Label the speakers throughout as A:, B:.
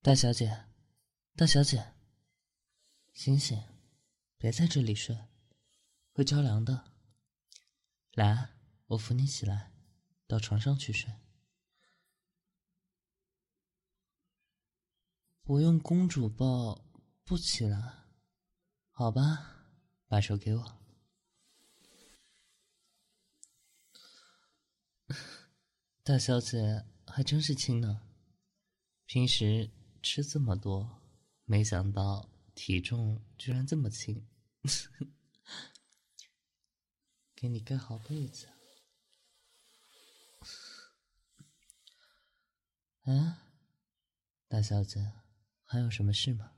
A: 大小姐，大小姐，醒醒，别在这里睡，会着凉的。来，我扶你起来，到床上去睡。不用公主抱，不起来，好吧，把手给我。大小姐还真是轻呢，平时吃这么多，没想到体重居然这么轻。给你盖好被子。啊，大小姐，还有什么事吗？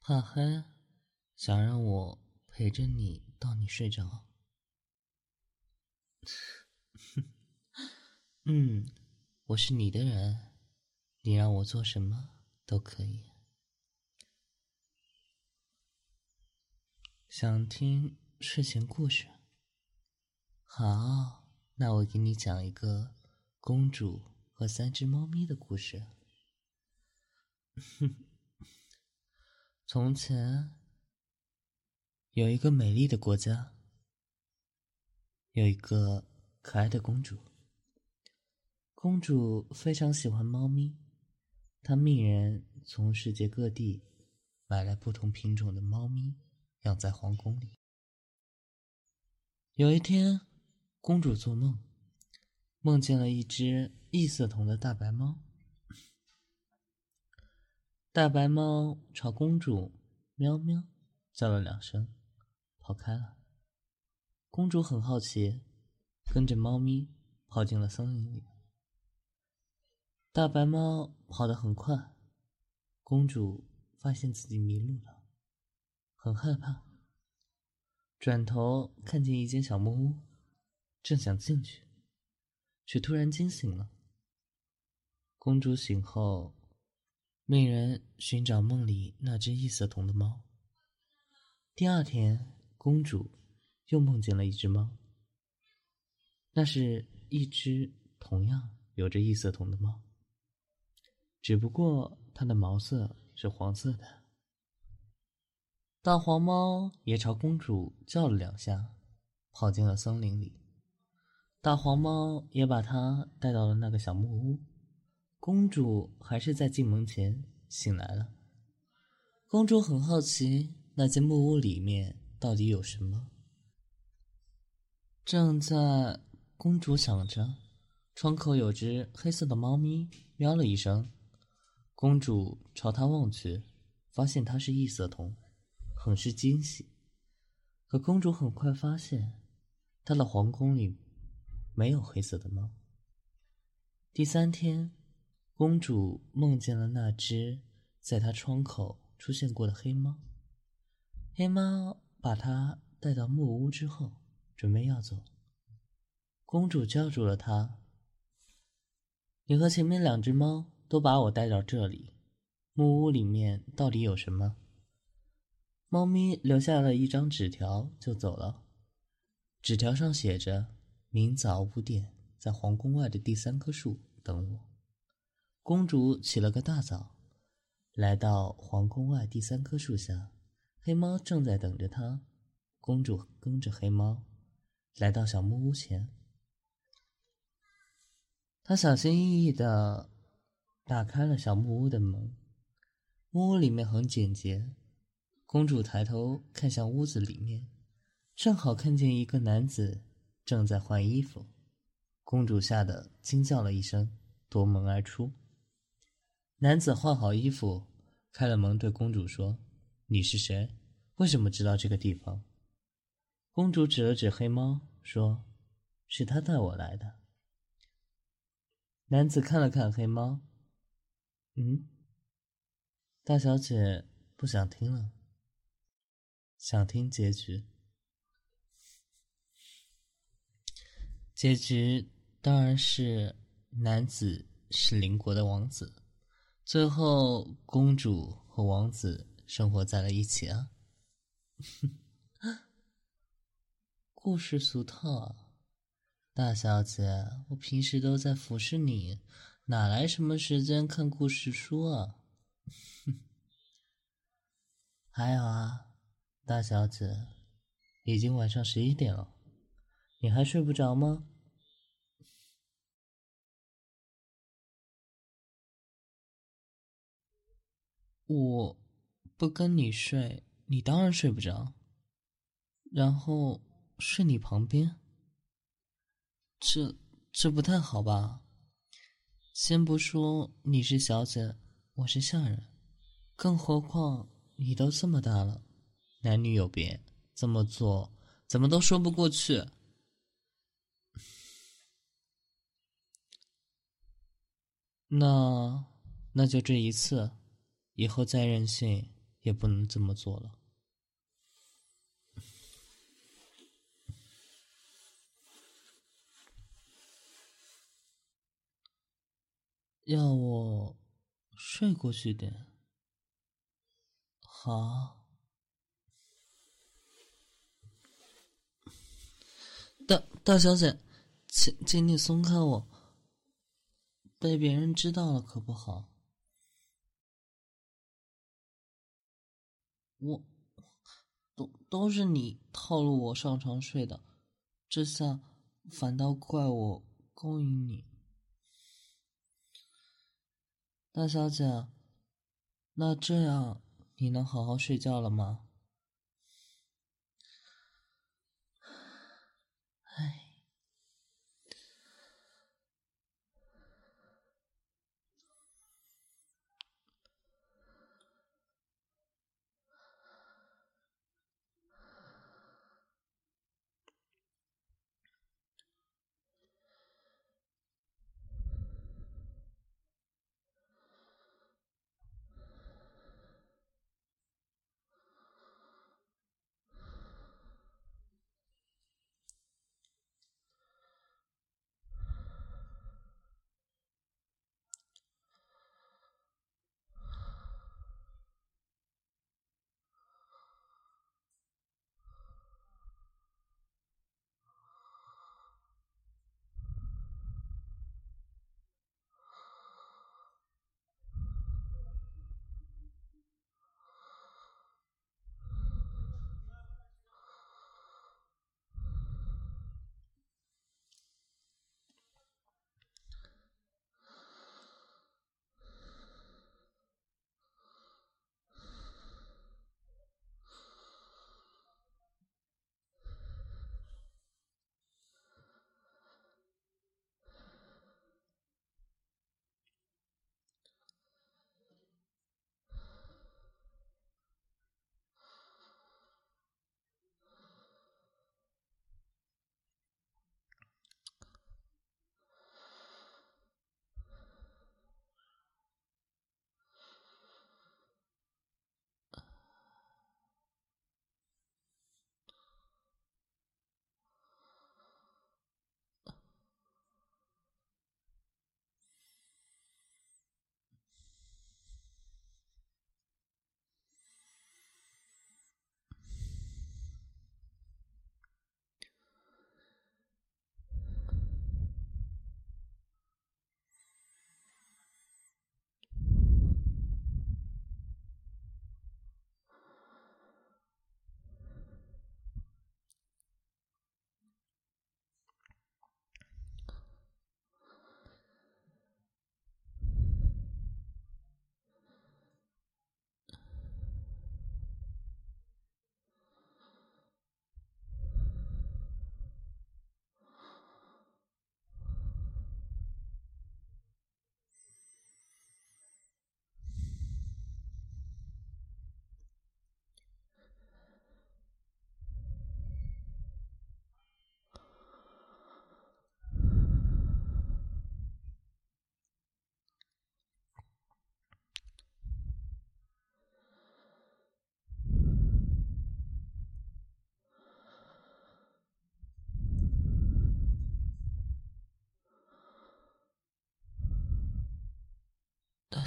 A: 怕黑，想让我陪着你到你睡着。嗯，我是你的人，你让我做什么都可以。想听睡前故事？好，那我给你讲一个公主和三只猫咪的故事。从前有一个美丽的国家。有一个可爱的公主，公主非常喜欢猫咪，她命人从世界各地买来不同品种的猫咪，养在皇宫里。有一天，公主做梦，梦见了一只异色瞳的大白猫。大白猫朝公主喵喵叫了两声，跑开了。公主很好奇，跟着猫咪跑进了森林里。大白猫跑得很快，公主发现自己迷路了，很害怕。转头看见一间小木屋，正想进去，却突然惊醒了。公主醒后，命人寻找梦里那只异色瞳的猫。第二天，公主。又梦见了一只猫，那是一只同样有着异色瞳的猫，只不过它的毛色是黄色的。大黄猫也朝公主叫了两下，跑进了森林里。大黄猫也把它带到了那个小木屋，公主还是在进门前醒来了。公主很好奇那间木屋里面到底有什么。正在公主想着，窗口有只黑色的猫咪喵了一声，公主朝他望去，发现他是异色瞳，很是惊喜。可公主很快发现，她的皇宫里没有黑色的猫。第三天，公主梦见了那只在她窗口出现过的黑猫，黑猫把她带到木屋之后。准备要走，公主叫住了他。你和前面两只猫都把我带到这里，木屋里面到底有什么？猫咪留下了一张纸条就走了，纸条上写着：“明早五点，在皇宫外的第三棵树等我。”公主起了个大早，来到皇宫外第三棵树下，黑猫正在等着她。公主跟着黑猫。来到小木屋前，他小心翼翼的打开了小木屋的门。木屋里面很简洁。公主抬头看向屋子里面，正好看见一个男子正在换衣服。公主吓得惊叫了一声，夺门而出。男子换好衣服，开了门，对公主说：“你是谁？为什么知道这个地方？”公主指了指黑猫，说：“是他带我来的。”男子看了看黑猫，“嗯，大小姐不想听了，想听结局。结局当然是男子是邻国的王子，最后公主和王子生活在了一起啊。”故事俗套啊，大小姐，我平时都在服侍你，哪来什么时间看故事书啊？还有啊，大小姐，已经晚上十一点了，你还睡不着吗？我不跟你睡，你当然睡不着。然后睡你旁边，这这不太好吧？先不说你是小姐，我是下人，更何况你都这么大了，男女有别，这么做怎么都说不过去。那那就这一次。以后再任性也不能这么做了。要我睡过去点？好。大大小姐，请请你松开我，被别人知道了可不好。我，都都是你套路我上床睡的，这下反倒怪我勾引你，大小姐，那这样你能好好睡觉了吗？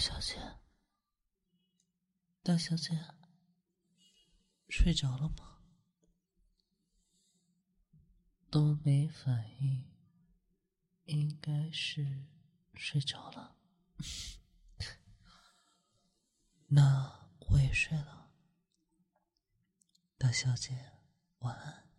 A: 小姐，大小姐，睡着了吗？都没反应，应该是睡着了。那我也睡了。大小姐，晚安。